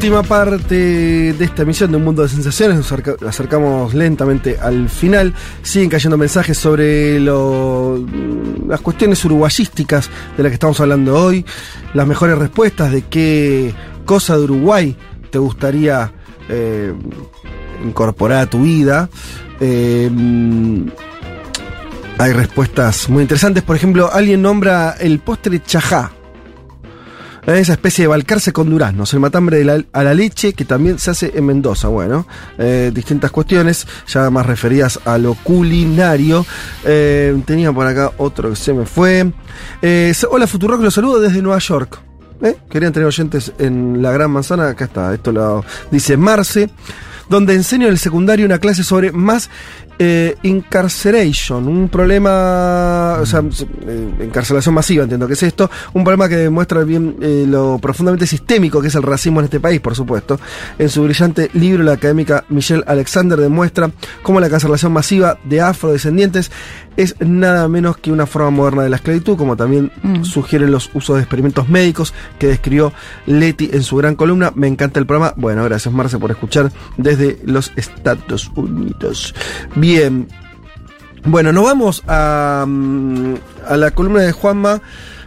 Última parte de esta emisión de Un Mundo de Sensaciones, nos acerca- acercamos lentamente al final. Siguen cayendo mensajes sobre las cuestiones uruguayísticas de las que estamos hablando hoy, las mejores respuestas de qué cosa de Uruguay te gustaría eh, incorporar a tu vida. Eh, hay respuestas muy interesantes. Por ejemplo, alguien nombra el postre chajá. Esa especie de balcarce con duraznos, el matambre de la- a la leche que también se hace en Mendoza. Bueno, eh, distintas cuestiones, ya más referidas a lo culinario. Eh, tenía por acá otro que se me fue. Eh, hola Futurock, los saludo desde Nueva York. Querían tener oyentes en la Gran Manzana, acá está, esto lo dice Marce, donde enseño en el secundario una clase sobre más eh, incarceration, un problema, o sea, eh, encarcelación masiva, entiendo que es esto, un problema que demuestra bien eh, lo profundamente sistémico que es el racismo en este país, por supuesto. En su brillante libro, la académica Michelle Alexander demuestra cómo la cancelación masiva de afrodescendientes es nada menos que una forma moderna de la esclavitud, como también sugieren los usos de experimentos médicos que describió Leti en su gran columna. Me encanta el programa. Bueno, gracias Marce por escuchar desde los Estados Unidos. Bien. Bueno, nos vamos a, mm, a la columna de Juanma.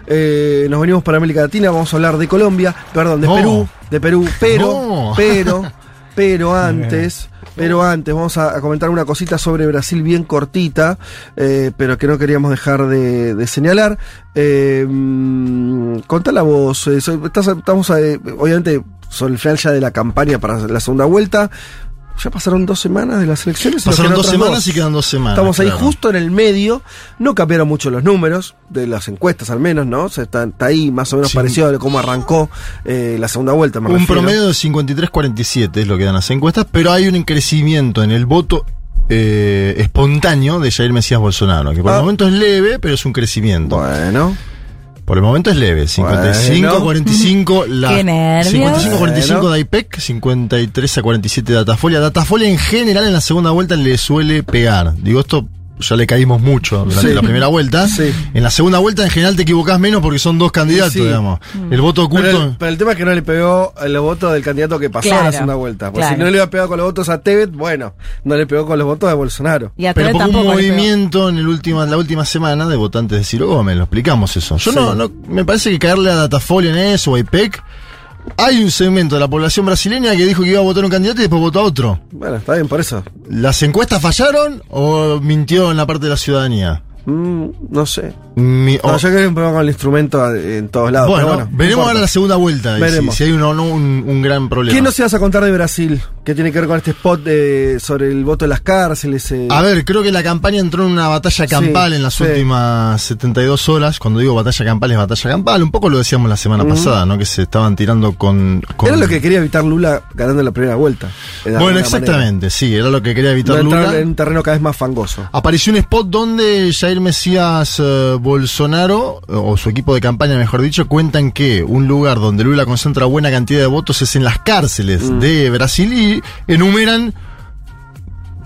Eh, nos venimos para América Latina, vamos a hablar de Colombia, perdón, de No. Perú, de Perú, pero, No. pero, pero antes, pero antes vamos a, a comentar una cosita sobre Brasil bien cortita, eh, pero que no queríamos dejar de, de señalar. Eh, mm, contá la voz, eh, estás- estamos eh, obviamente sobre el final ya de la campaña para la segunda vuelta. Ya pasaron dos semanas de las elecciones. Pasaron dos semanas y quedan dos semanas. Estamos ahí justo en el medio. No cambiaron mucho los números, de las encuestas al menos, ¿no? O sea, está, está ahí más o menos Sí. parecido a cómo arrancó eh, la segunda vuelta. me Un refiero. promedio de 53-47 es lo que dan las encuestas, pero hay un crecimiento en el voto eh, espontáneo de Jair Mesías Bolsonaro, que por Ah. el momento es leve, pero es un crecimiento. Bueno, Por el momento es leve. 55-45 la Qué nervios. 55-45 Bueno. de IPEC, 53 a 47 de Datafolia. Datafolia en general en la segunda vuelta le suele pegar. Digo, esto ya le caímos mucho durante Sí. la primera vuelta. Sí. En la segunda vuelta en general te equivocás menos porque son dos candidatos, Sí. digamos. El voto oculto. pero el, pero el tema es que no le pegó los votos del candidato que pasó a la segunda vuelta. Porque claro. si no le iba a pegar con los votos a Tebet, bueno, no le pegó con los votos de Bolsonaro. Y a Pero porque un movimiento en el última, la última semana de votantes de Ciro Gómez, lo explicamos eso. Yo Sí. no, no, me parece que caerle a Datafolia en eso, o a IPEC, hay un segmento de la población brasileña que dijo que iba a votar un candidato y después votó a otro. Bueno, está bien por eso. ¿Las encuestas fallaron o mintió en la parte de la ciudadanía? Mm, no sé. Mi- No, o- yo creo que un problema con el instrumento en todos lados. bueno, pero bueno, no veremos ahora la segunda vuelta, y si, Veremos. si hay un, un, un gran problema. ¿Qué nos ibas a contar de Brasil? ¿Qué tiene que ver con este spot de- sobre el voto de las cárceles? eh? A ver, creo que la campaña entró en una batalla campal en las sí. últimas 72 horas. Cuando digo batalla campal es batalla campal. Un poco lo decíamos la semana pasada, ¿no? Que se estaban tirando con... con- Era lo que quería evitar Lula ganando la primera vuelta. Bueno, exactamente, sí, era lo que quería evitar No Lula. en un terreno cada vez más fangoso. Apareció un spot donde Jair Mesías eh, Bolsonaro, o su equipo de campaña mejor dicho, cuentan que un lugar donde Lula concentra buena cantidad de votos es en las cárceles Mm. de Brasil y enumeran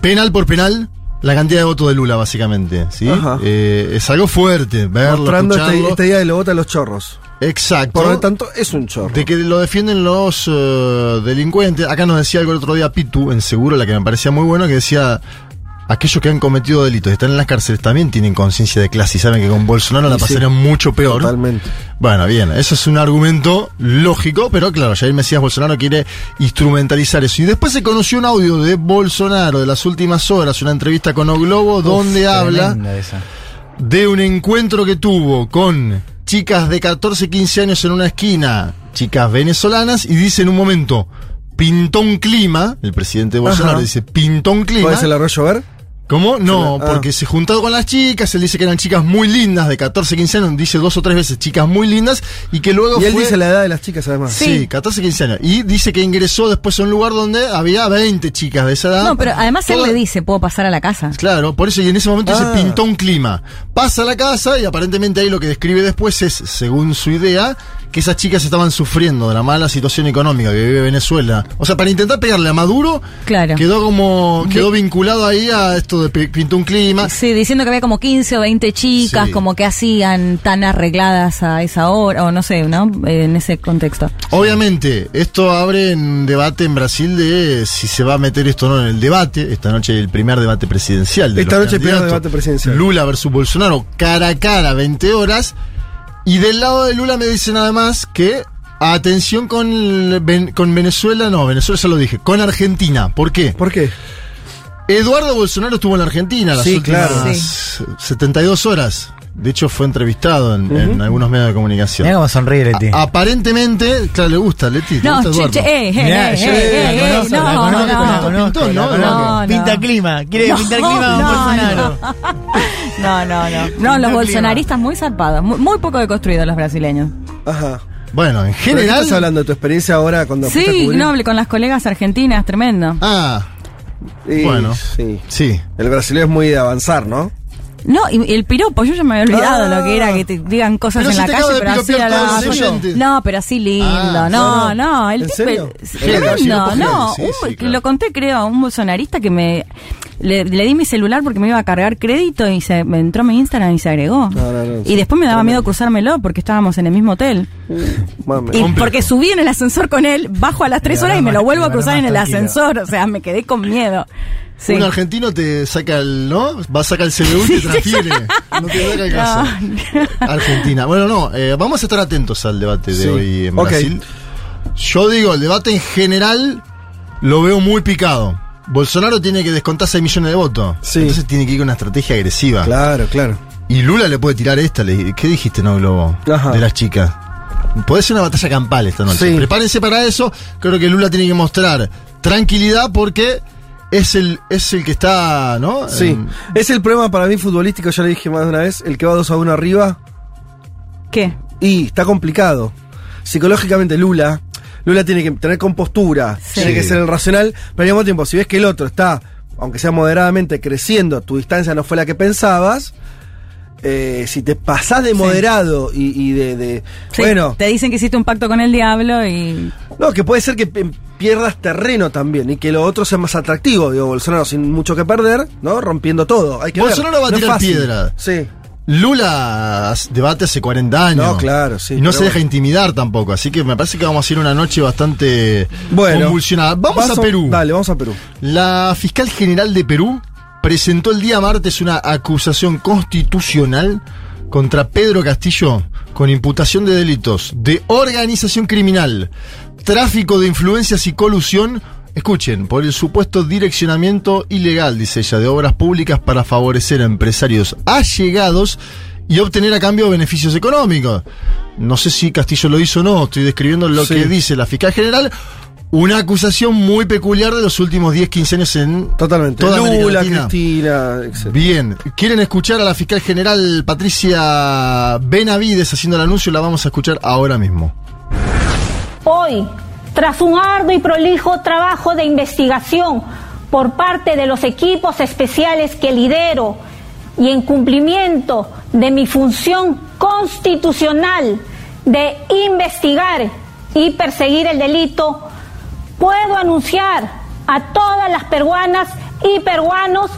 penal por penal la cantidad de votos de Lula, básicamente. ¿sí? Eh, es algo fuerte verlo, Mostrando este, este día de lo vota a los chorros. Exacto. Por lo tanto, es un chorro. De que lo defienden los eh, delincuentes. Acá nos decía algo el otro día Pitu, en Seguro, la que me parecía muy bueno, que decía, aquellos que han cometido delitos y están en las cárceles también tienen conciencia de clase y saben que con Bolsonaro la sí. pasarían mucho peor. Totalmente. Bueno, bien, eso es un argumento lógico, pero claro, Jair Mesías Bolsonaro quiere instrumentalizar eso. Y después se conoció un audio de Bolsonaro de las últimas horas, una entrevista con O Globo, donde habla esa. de un encuentro que tuvo con chicas de 14, 15 años en una esquina, chicas venezolanas, y dice en un momento, pintó un clima, el presidente Bolsonaro Ajá. dice, pintó un clima. ¿Puede ser el arroyo ver? ¿Cómo? No, Ah. porque se juntó con las chicas, él dice que eran chicas muy lindas, de 14, 15 años, dice dos o tres veces chicas muy lindas, y que luego Y él fue... dice la edad de las chicas además. Sí, 14, 15 años. Y dice que ingresó después a un lugar donde había 20 chicas de esa edad. No, pero además él le dice, puedo pasar a la casa. Claro, por eso y en ese momento Ah. se pintó un clima. Pasa a la casa y aparentemente ahí lo que describe después es, según su idea, que esas chicas estaban sufriendo de la mala situación económica que vive Venezuela. O sea, para intentar pegarle a Maduro, Claro. quedó como quedó vinculado ahí a esto de pintó un clima. Sí, diciendo que había como 15 o 20 chicas, Sí. como que hacían tan arregladas a esa hora, o no sé, ¿no? En ese contexto. Obviamente, esto abre un debate en Brasil de si se va a meter esto o no en el debate. Esta noche el primer debate presidencial. De Esta los noche el primer debate presidencial. Lula versus Bolsonaro, cara a cara, 20 horas. Y del lado de Lula me dicen además que atención con, con Venezuela, no, Venezuela ya lo dije, con Argentina. ¿Por qué? ¿Por qué? Eduardo Bolsonaro estuvo en la Argentina las Sí, últimas claro. 72 horas. De hecho, fue entrevistado en, en algunos medios de comunicación. Mira cómo sonríe Leti. A- aparentemente, claro, le gusta Leti. ¿te No, gusta che, Eduardo? che, eh, eh, Mirá, eh, yo eh, la eh, eh, conozco, la no, no, no. Pintó, ¿no? No, Pinta clima, quiere pintar clima a no, Bolsonaro. No, no, no. No, los bolsonaristas muy zarpados, muy, muy poco deconstruidos los brasileños. Ajá. Bueno, en ¿Pero qué general. estás hablando de tu experiencia ahora cuando Sí, cubrir? no, hablé con las colegas argentinas, tremendo. Ah, Y- bueno. Sí. sí. El brasileño es muy de avanzar, ¿no? No, y el piropo, yo ya me había olvidado Ah. lo que era que te digan cosas en la calle, pero así a la-. No, pero así lindo, Ah, no, no, no, el ¿En tipo tremendo, no, genial, sí, un- sí, claro. lo conté creo, un bolsonarista que me le, le di mi celular porque me iba a cargar crédito y se me entró a mi Instagram y se agregó. No, no, no, y después me daba miedo cruzármelo porque estábamos en el mismo hotel. Mame. Y porque subí en el ascensor con él, bajo a las tres Y horas y me lo vuelvo a cruzar en el ascensor, o sea, me quedé con miedo. Sí. Un argentino te saca el, ¿no? Va a sacar el CBU y te transfiere. No te saca el caso. Argentina. Bueno, no, eh, vamos a estar atentos al debate de Sí. hoy en Ok. Brasil. Yo digo, el debate en general lo veo muy picado. Bolsonaro tiene que descontar 6 millones de votos. Sí. Entonces tiene que ir con una estrategia agresiva. Claro, claro. Y Lula le puede tirar esta. le- ¿Qué dijiste, no, Globo? Ajá. De las chicas. Puede ser una batalla campal esta noche. Sí. Prepárense para eso. Creo que Lula tiene que mostrar tranquilidad porque es el, es el que está, ¿no? Sí. En- Es el problema para mí futbolístico, ya le dije más de una vez, el que va 2 a 1 arriba ¿Qué? y está complicado. Psicológicamente Lula, Lula tiene que tener compostura, Sí. tiene que ser el racional, pero al mismo tiempo, si ves que el otro está, aunque sea moderadamente creciendo, tu distancia no fue la que pensabas, eh, si te pasás de moderado y, y de, de- Sí, bueno, te dicen que hiciste un pacto con el diablo y no, que puede ser que pierdas terreno también y que lo otro sea más atractivo, digo, Bolsonaro sin mucho que perder, ¿no? Rompiendo todo, hay que ver. Bolsonaro va a No tirar piedra. Sí. Lula debate hace 40 años. No, claro, sí, Y no se deja bueno. intimidar tampoco. Así que me parece que vamos a hacer una noche bastante Bueno, convulsionada. Vamos a Perú. Dale, vamos a Perú. La fiscal general de Perú presentó el día martes una acusación constitucional contra Pedro Castillo con imputación de delitos de organización criminal, tráfico de influencias y colusión. Escuchen, por el supuesto direccionamiento ilegal, dice ella, de obras públicas para favorecer a empresarios allegados y obtener a cambio beneficios económicos. No sé si Castillo lo hizo o no, estoy describiendo lo Sí. que dice la fiscal general. Una acusación muy peculiar de los últimos 10, 15 años en Totalmente. toda América Lula, Latina. Cristina, etc. Bien, ¿quieren escuchar a la fiscal general Patricia Benavides haciendo el anuncio? La vamos a escuchar ahora mismo. Hoy, tras un arduo y prolijo trabajo de investigación por parte de los equipos especiales que lidero y en cumplimiento de mi función constitucional de investigar y perseguir el delito, puedo anunciar a todas las peruanas y peruanos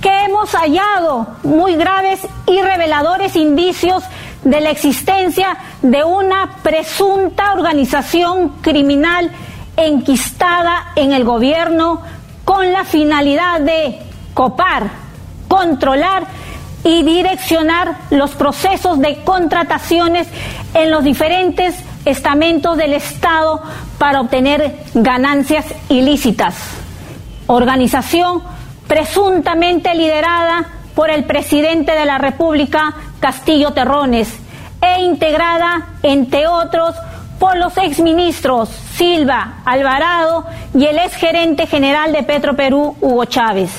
que hemos hallado muy graves y reveladores indicios de la existencia de una presunta organización criminal enquistada en el gobierno con la finalidad de copar, controlar y direccionar los procesos de contrataciones en los diferentes estamentos del Estado para obtener ganancias ilícitas. Organización presuntamente liderada por el presidente de la República, Castillo Terrones, e integrada, entre otros, por los exministros Silva, Alvarado y el exgerente general de Petroperú, Hugo Chávez.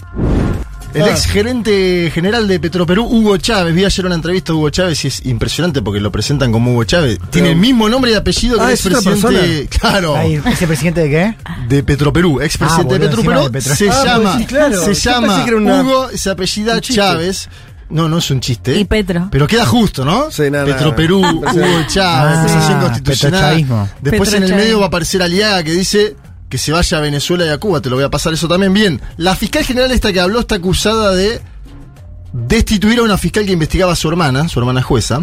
El Ah. ex gerente general de Petroperú, Hugo Chávez. Vi ayer una entrevista a Hugo Chávez y es impresionante porque lo presentan como Hugo Chávez. Tiene el mismo nombre y apellido que Ah, el ¿es otra expresidente. Claro. Ay, ¿Ese presidente de qué? De Petroperú, expresidente Ah, de Petroperú. Petro- Se Ah, llama, pues sí, claro. se llama una- Hugo, se apellida. Chávez. No, no es un chiste. Y Petro. Pero queda justo, ¿no? Sí, no, Petroperú, no. Hugo Chávez, Ah, sí. constitucional. Después en el medio va a aparecer Aliaga que dice que se vaya a Venezuela y a Cuba. Te lo voy a pasar eso también. Bien, la fiscal general esta que habló está acusada de destituir a una fiscal que investigaba a su hermana, su hermana jueza,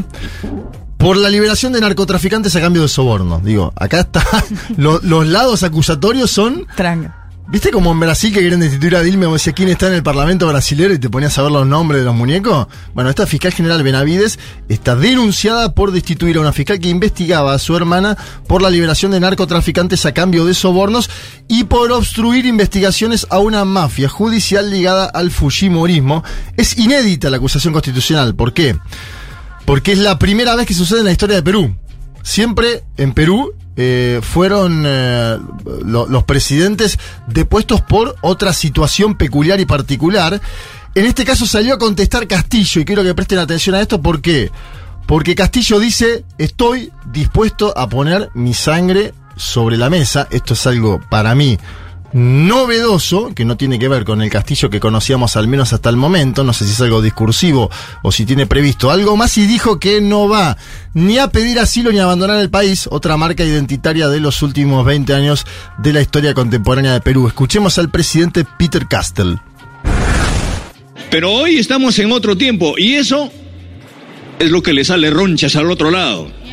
por la liberación de narcotraficantes a cambio de soborno. Digo, acá está. Lo- los lados acusatorios son. Tranca. ¿Viste como en Brasil que quieren destituir a Dilma? O decía, ¿quién está en el Parlamento brasilero? Y te ponías a ver los nombres de los muñecos. Bueno, esta fiscal general Benavides está denunciada por destituir a una fiscal que investigaba a su hermana por la liberación de narcotraficantes a cambio de sobornos y por obstruir investigaciones a una mafia judicial ligada al Fujimorismo. Es inédita la acusación constitucional. ¿Por qué? Porque es la primera vez que sucede en la historia de Perú. Siempre en Perú eh, fueron eh, lo- los presidentes depuestos por otra situación peculiar y particular. En este caso salió a contestar Castillo y quiero que presten atención a esto. ¿Por qué? Porque Castillo dice, estoy dispuesto a poner mi sangre sobre la mesa. Esto es algo para mí novedoso, que no tiene que ver con el castillo que conocíamos al menos hasta el momento, no sé si es algo discursivo o si tiene previsto algo más, y dijo que no va ni a pedir asilo ni a abandonar el país, otra marca identitaria de los últimos 20 años de la historia contemporánea de Perú. Escuchemos al presidente Peter Castell. Pero hoy estamos en otro tiempo y eso es lo que le sale ronchas al otro lado.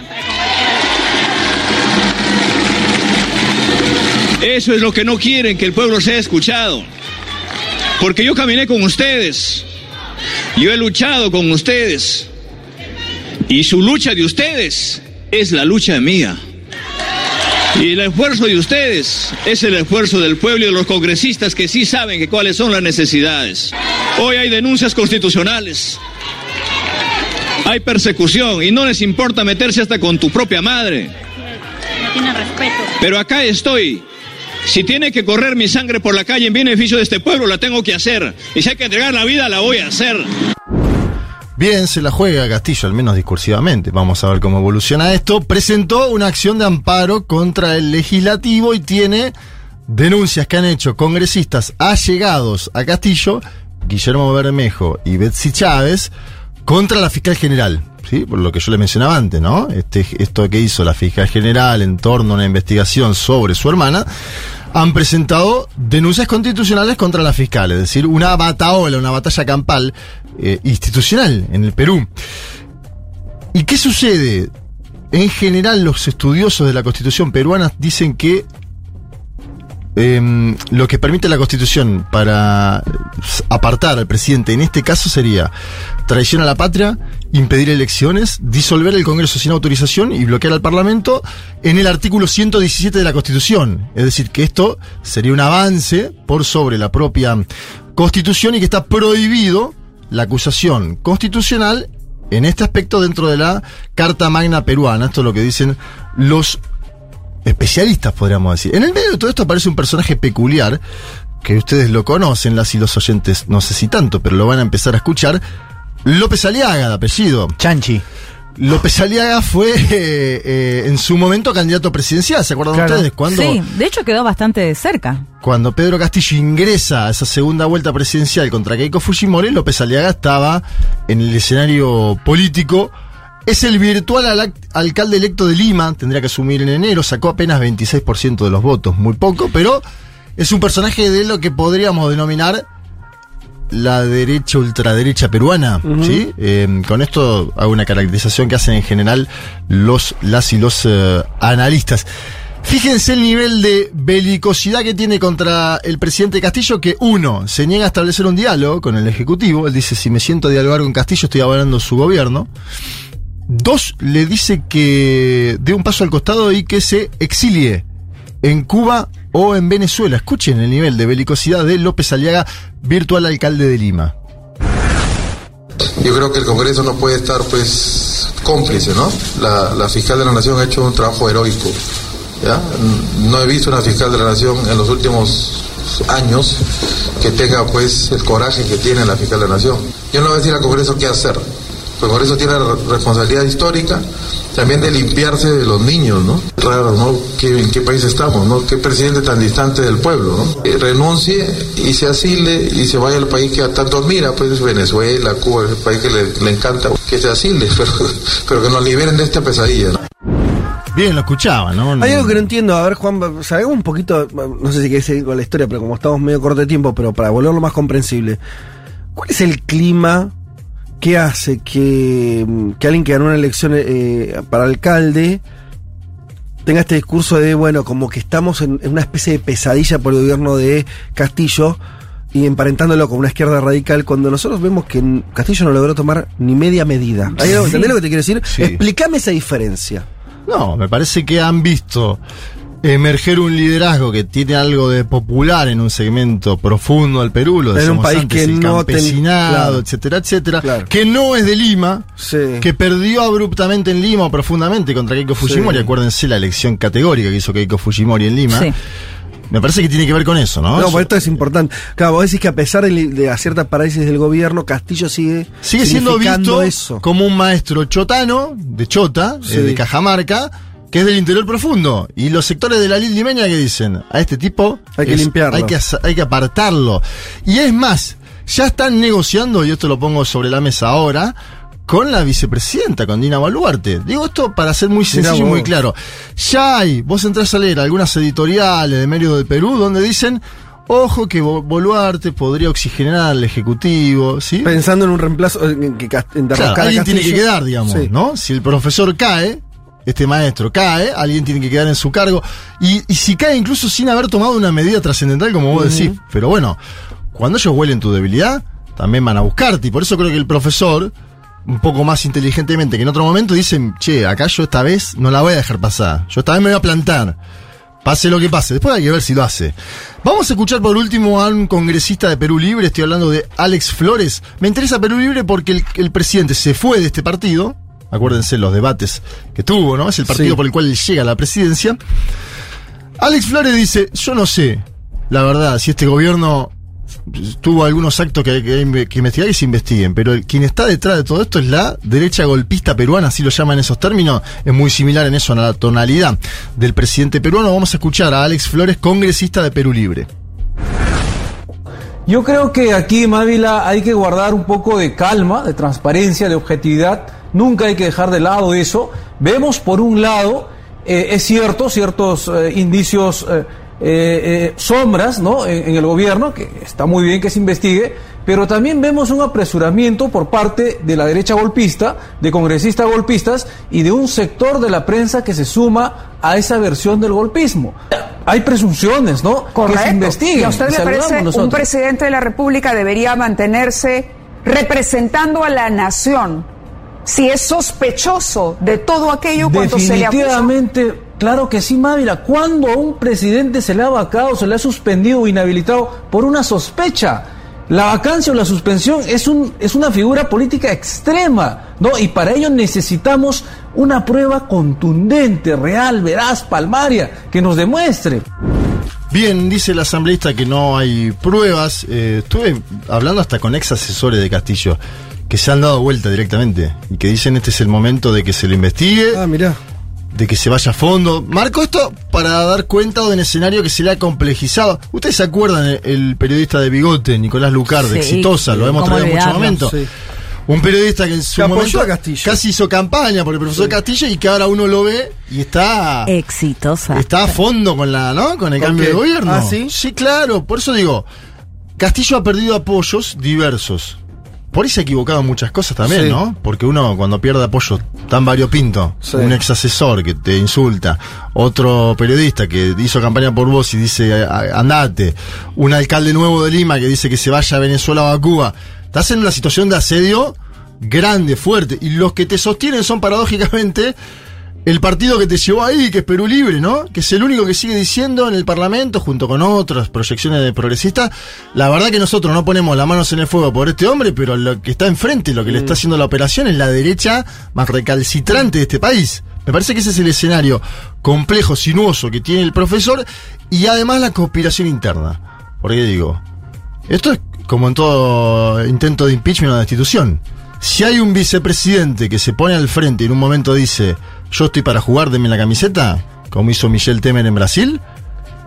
Eso es lo que no quieren, que el pueblo sea escuchado. Porque yo caminé con ustedes, yo he luchado con ustedes y su lucha de ustedes es la lucha mía. Y el esfuerzo de ustedes es el esfuerzo del pueblo y de los congresistas que sí saben que cuáles son las necesidades. Hoy hay denuncias constitucionales. Hay persecución y no les importa meterse hasta con tu propia madre. No tiene respeto. Pero acá estoy. Si tiene que correr mi sangre por la calle en beneficio de este pueblo, la tengo que hacer. Y si hay que entregar la vida, la voy a hacer. Bien, se la juega Castillo, al menos discursivamente. Vamos a ver cómo evoluciona esto. Presentó una acción de amparo contra el legislativo y tiene denuncias que han hecho congresistas allegados a Castillo, Guillermo Bermejo y Betsy Chávez, contra la fiscal general. ¿Sí? Por lo que yo le mencionaba antes, ¿no? Este, esto que hizo la fiscal general en torno a una investigación sobre su hermana, han presentado denuncias constitucionales contra la fiscal, es decir, una bataola, una batalla campal eh, institucional en el Perú. ¿Y qué sucede? En general, los estudiosos de la constitución peruana dicen que em, lo que permite la constitución para apartar al presidente en este caso sería traición a la patria, impedir elecciones, disolver el Congreso sin autorización y bloquear al Parlamento en el artículo 117 de la Constitución. Es decir, que esto sería un avance por sobre la propia Constitución y que está prohibido la acusación constitucional en este aspecto dentro de la Carta Magna peruana. Esto es lo que dicen los especialistas, podríamos decir. En el medio de todo esto aparece un personaje peculiar, que ustedes lo conocen, las y los oyentes, no sé si tanto, pero lo van a empezar a escuchar. López Aliaga, de apellido. Chanchi. López Aliaga fue eh, eh, en su momento candidato presidencial, ¿se acuerdan Claro. ustedes? Cuando, Sí, de hecho quedó bastante cerca. cuando Pedro Castillo ingresa a esa segunda vuelta presidencial contra Keiko Fujimori, López Aliaga estaba en el escenario político. Es el virtual al- alcalde electo de Lima, tendría que asumir en enero, sacó apenas 26% de los votos, muy poco, pero es un personaje de lo que podríamos denominar la derecha ultraderecha peruana, ¿sí? Eh, con esto hago una caracterización que hacen en general los, las y los eh, analistas. Fíjense el nivel de belicosidad que tiene contra el presidente Castillo, que uno, se niega a establecer un diálogo con el Ejecutivo, él dice, si me siento a dialogar con Castillo estoy avalando su gobierno. Dos, le dice que dé un paso al costado y que se exilie en Cuba o en Venezuela. Escuchen el nivel de belicosidad de López Aliaga, virtual alcalde de Lima. Yo creo que el Congreso no puede estar pues cómplice, ¿no? La, la fiscal de la Nación ha hecho un trabajo heroico. ¿ya? No he visto una fiscal de la Nación en los últimos años que tenga pues el coraje que tiene la fiscal de la nación. Yo no voy a decir al Congreso qué hacer. El Congreso tiene la responsabilidad histórica también de limpiarse de los niños, ¿no? Raro, ¿no? ¿Qué, ¿En qué país estamos, no? ¿Qué presidente tan distante del pueblo, no? Eh, renuncie y se asile y se vaya al país que a tanto admira, pues Venezuela, Cuba, el país que le, le encanta, que se asile, pero, pero que nos liberen de esta pesadilla, ¿no? Bien, lo escuchaba, ¿no? Hay algo que no entiendo. A ver, Juan, sabemos un poquito, no sé si querés seguir con la historia, pero como estamos medio corto de tiempo, pero para volverlo más comprensible, ¿cuál es el clima que hace que, que alguien que ganó una elección eh, para alcalde tenga este discurso de, bueno, como que estamos en, en una especie de pesadilla por el gobierno de Castillo y emparentándolo con una izquierda radical, cuando nosotros vemos que Castillo no logró tomar ni media medida. ¿Hay algo- ¿Entendés lo que te quiero decir? Sí. Explícame esa diferencia. No, me parece que han visto emerger un liderazgo que tiene algo de popular en un segmento profundo del Perú, lo En un país antes, que el no ten- campesinado, claro. etcétera, etcétera, Claro. que no es de Lima, Sí. que perdió abruptamente en Lima o profundamente contra Keiko Fujimori, Sí. acuérdense la elección categórica que hizo Keiko Fujimori en Lima. Sí. Me parece que tiene que ver con eso, ¿no? No, por esto es importante. Claro, vos decís que a pesar de, de ciertas parálisis del gobierno, Castillo sigue Sigue siendo visto eso. como un maestro chotano, de Chota, Sí. eh, de Cajamarca, que es del interior profundo. Y los sectores de la lid limeña que dicen, a este tipo Hay que limpiarlo. Hay que, hay que apartarlo. Y es más, ya están negociando, y esto lo pongo sobre la mesa ahora, con la vicepresidenta, con Dina Baluarte. Digo esto para ser muy sencillo y muy claro. Ya hay, vos entrás a leer algunas editoriales de Medio del Perú donde dicen, ojo que Bo- Boluarte podría oxigenar al Ejecutivo, ¿sí? Pensando en un reemplazo, en que en Claro, alguien tiene que Castillo. quedar, digamos, Sí. ¿no? Si el profesor cae, este maestro cae, alguien tiene que quedar en su cargo. Y, y si cae incluso sin haber tomado una medida trascendental, como vos decís. Pero bueno, cuando ellos huelen tu debilidad, también van a buscarte. Y por eso creo que el profesor, un poco más inteligentemente que en otro momento, dicen, che, acá yo esta vez no la voy a dejar pasar. Yo esta vez me voy a plantar. Pase lo que pase. Después hay que ver si lo hace. Vamos a escuchar por último a un congresista de Perú Libre. Estoy hablando de Alex Flores. Me interesa Perú Libre porque el, el presidente se fue de este partido. Acuérdense los debates que tuvo, ¿no? Es el partido Sí. por el cual llega a la presidencia. Alex Flores dice, yo no sé, la verdad, si este gobierno tuvo algunos actos que hay que, que investigar y se investiguen, pero el- quien está detrás de todo esto es la derecha golpista peruana, así lo llaman esos términos, es muy similar en eso a la tonalidad del presidente peruano. Vamos a escuchar a Alex Flores, congresista de Perú Libre. Yo creo que aquí en Mávila hay que guardar un poco de calma, de transparencia, de objetividad. Nunca hay que dejar de lado eso. Vemos por un lado, eh, es cierto, ciertos eh, indicios, eh, sombras, ¿no? En, en el gobierno, que está muy bien que se investigue, pero también vemos un apresuramiento por parte de la derecha golpista, de congresistas golpistas y de un sector de la prensa que se suma a esa versión del golpismo. Hay presunciones, ¿no? Correcto. Que se investiguen. ¿Y a usted le un presidente de la República debería mantenerse representando a la nación si es sospechoso de todo aquello cuanto se le acusa? Definitivamente, claro que sí, Mávila. ¿Cuándo a un presidente se le ha vacado, se le ha suspendido o inhabilitado por una sospecha? La vacancia o la suspensión es, un, es una figura política extrema, ¿no? Y para ello necesitamos una prueba contundente, real, veraz, palmaria, que nos demuestre. Bien, dice el asambleísta que no hay pruebas. Eh, estuve hablando hasta con ex asesores de Castillo que se han dado vuelta directamente y que dicen este es el momento de que se lo investigue, Ah, mirá. de que se vaya a fondo. Marco esto para dar cuenta de un escenario que se le ha complejizado. Ustedes se acuerdan el, periodista de Bigote, Nicolás Lucarde, Sí, exitosa, lo hemos traído en muchos momentos. sí. Un periodista que en su Que momento a Castillo. casi hizo campaña por el profesor Castillo y que ahora uno lo ve y está Exitosa. Está a fondo con la, ¿no? Con el ¿Con cambio qué? de gobierno. Ah, ¿sí? Sí, claro. Por eso digo, Castillo ha perdido apoyos diversos. Por ahí se ha equivocado en muchas cosas también, Sí. ¿no? Porque uno cuando pierde apoyo tan variopinto, Sí. un ex asesor que te insulta, otro periodista que hizo campaña por vos y dice "A- andate, un alcalde nuevo de Lima que dice que se vaya a Venezuela o a Cuba, estás en una situación de asedio grande, fuerte, y los que te sostienen son paradójicamente el partido que te llevó ahí, que es Perú Libre, ¿no? Que es el único que sigue diciendo en el Parlamento, junto con otras proyecciones de progresistas, la verdad que nosotros no ponemos las manos en el fuego por este hombre, pero lo que está enfrente, lo que le está haciendo la operación es la derecha más recalcitrante de este país. Me parece que ese es el escenario complejo, sinuoso que tiene el profesor y además la conspiración interna. Porque digo, Esto es como en todo intento de impeachment o de destitución. Si hay un vicepresidente que se pone al frente y en un momento dice, yo estoy para jugar, denme la camiseta, como hizo Michel Temer en Brasil,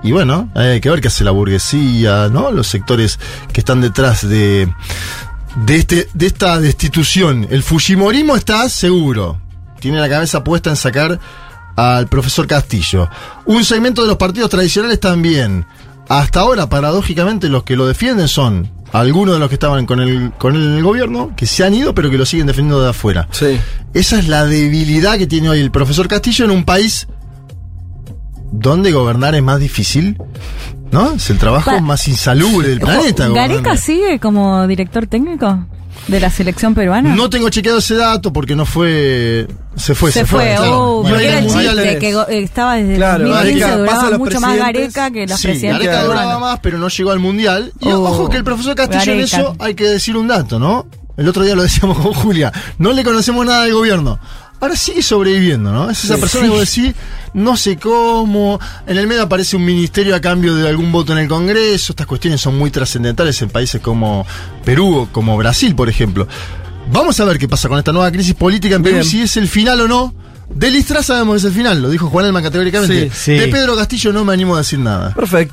y bueno, hay que ver qué hace la burguesía, ¿no? Los sectores que están detrás de, de, este, de esta destitución. El Fujimorismo está seguro. Tiene la cabeza puesta en sacar al profesor Castillo. Un segmento de los partidos tradicionales también. Hasta ahora, paradójicamente, los que lo defienden son algunos de los que estaban con el, con el gobierno, que se han ido, pero que lo siguen defendiendo de afuera. Sí. Esa es la debilidad que tiene hoy el profesor Castillo en un país donde gobernar es más difícil, ¿no? Es el trabajo Pa- más insalubre del planeta. ¿Gareca sigue como director técnico de la selección peruana? No tengo chequeado ese dato porque no fue. Se fue, se, se, fue, claro. oh, Bueno, porque era el mundiales- chiste que go- eh, estaba desde Claro, 2015, Gareca duraba mucho más. Gareca que los Sí, presidentes Gareca duraba más, pero no llegó al mundial. Y Oh, ojo que el profesor Castillo en eso hay que decir un dato, ¿no? El otro día lo decíamos con Julia. No le conocemos nada del gobierno. Ahora sigue sobreviviendo, ¿no? Es esa Sí. persona que vos decís, no sé cómo. En el medio aparece un ministerio a cambio de algún voto en el Congreso. Estas cuestiones son muy trascendentales en países como Perú o como Brasil, por ejemplo. Vamos a ver qué pasa con esta nueva crisis política en Perú, Bien. si es el final o no. De Listra sabemos que es el final, lo dijo Juan Elma categóricamente. Sí. Sí. De Pedro Castillo no me animo a decir nada. Perfecto.